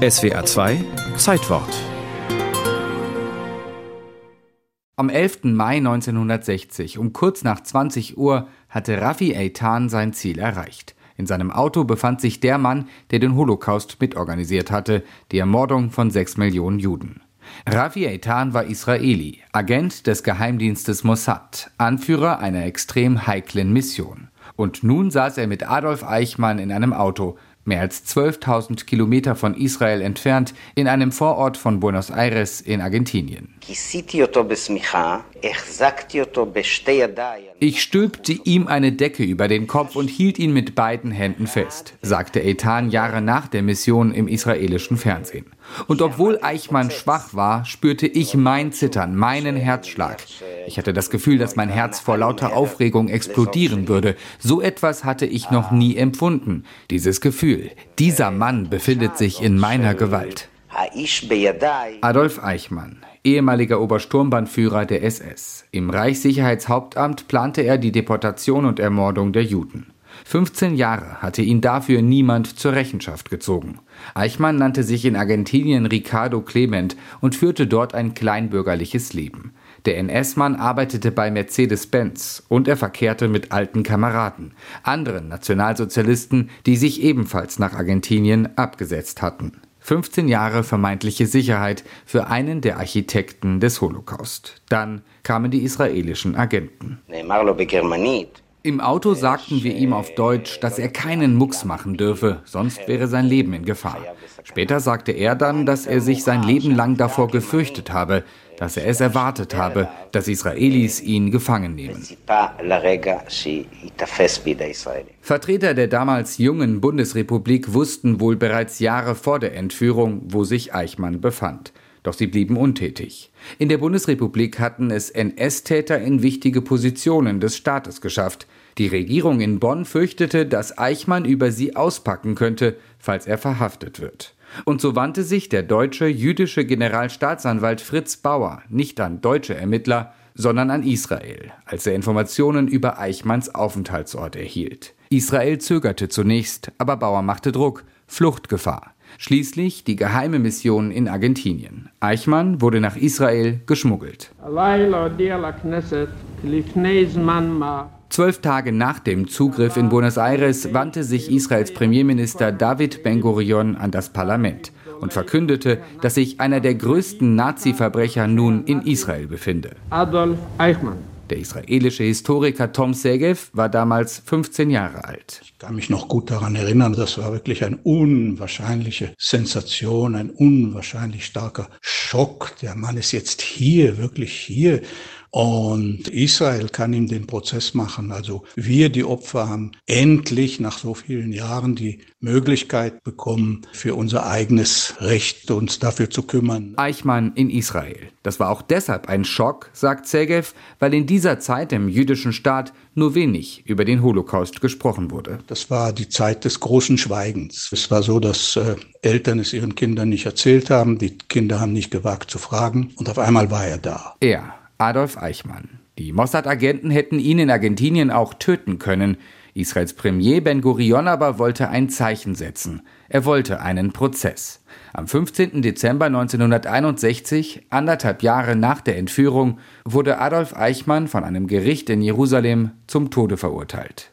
SWR 2 Zeitwort Am 11. Mai 1960 um kurz nach 20 Uhr hatte Rafi Eitan sein Ziel erreicht. In seinem Auto befand sich der Mann, der den Holocaust mitorganisiert hatte, die Ermordung von sechs Millionen Juden. Rafi Eitan war Israeli, Agent des Geheimdienstes Mossad, Anführer einer extrem heiklen Mission. Und nun saß er mit Adolf Eichmann in einem Auto, mehr als 12.000 Kilometer von Israel entfernt, in einem Vorort von Buenos Aires in Argentinien. Ich stülpte ihm eine Decke über den Kopf und hielt ihn mit beiden Händen fest, sagte Eitan Jahre nach der Mission im israelischen Fernsehen. Und obwohl Eichmann schwach war, spürte ich mein Zittern, meinen Herzschlag. Ich hatte das Gefühl, dass mein Herz vor lauter Aufregung explodieren würde. So etwas hatte ich noch nie empfunden. Dieses Gefühl, dieser Mann befindet sich in meiner Gewalt. Adolf Eichmann, ehemaliger Obersturmbannführer der SS. Im Reichssicherheitshauptamt plante er die Deportation und Ermordung der Juden. 15 Jahre hatte ihn dafür niemand zur Rechenschaft gezogen. Eichmann nannte sich in Argentinien Ricardo Clement und führte dort ein kleinbürgerliches Leben. Der NS-Mann arbeitete bei Mercedes-Benz und er verkehrte mit alten Kameraden, anderen Nationalsozialisten, die sich ebenfalls nach Argentinien abgesetzt hatten. 15 Jahre vermeintliche Sicherheit für einen der Architekten des Holocaust. Dann kamen die israelischen Agenten. Im Auto sagten wir ihm auf Deutsch, dass er keinen Mucks machen dürfe, sonst wäre sein Leben in Gefahr. Später sagte er dann, dass er sich sein Leben lang davor gefürchtet habe, dass er es erwartet habe, dass Israelis ihn gefangen nehmen. Vertreter der damals jungen Bundesrepublik wussten wohl bereits Jahre vor der Entführung, wo sich Eichmann befand. Doch sie blieben untätig. In der Bundesrepublik hatten es NS-Täter in wichtige Positionen des Staates geschafft. Die Regierung in Bonn fürchtete, dass Eichmann über sie auspacken könnte, falls er verhaftet wird. Und so wandte sich der deutsche jüdische Generalstaatsanwalt Fritz Bauer nicht an deutsche Ermittler, sondern an Israel, als er Informationen über Eichmanns Aufenthaltsort erhielt. Israel zögerte zunächst, aber Bauer machte Druck. Fluchtgefahr. Schließlich die geheime Mission in Argentinien. Eichmann wurde nach Israel geschmuggelt. Zwölf Tage nach dem Zugriff in Buenos Aires wandte sich Israels Premierminister David Ben-Gurion an das Parlament und verkündete, dass sich einer der größten Nazi-Verbrecher nun in Israel befinde. Adolf Eichmann. Der israelische Historiker Tom Segev war damals 15 Jahre alt. Ich kann mich noch gut daran erinnern, das war wirklich eine unwahrscheinliche Sensation, ein unwahrscheinlich starker Schock. Der Mann ist jetzt hier, wirklich hier. Und Israel kann ihm den Prozess machen. Also wir, die Opfer, haben endlich nach so vielen Jahren die Möglichkeit bekommen, für unser eigenes Recht uns dafür zu kümmern. Eichmann in Israel. Das war auch deshalb ein Schock, sagt Segev, weil in dieser Zeit im jüdischen Staat nur wenig über den Holocaust gesprochen wurde. Das war die Zeit des großen Schweigens. Es war so, dass äh, Eltern es ihren Kindern nicht erzählt haben, die Kinder haben nicht gewagt zu fragen und auf einmal war er da. Er, Adolf Eichmann. Die Mossad-Agenten hätten ihn in Argentinien auch töten können. Israels Premier Ben Gurion aber wollte ein Zeichen setzen. Er wollte einen Prozess. Am 15. Dezember 1961, anderthalb Jahre nach der Entführung, wurde Adolf Eichmann von einem Gericht in Jerusalem zum Tode verurteilt.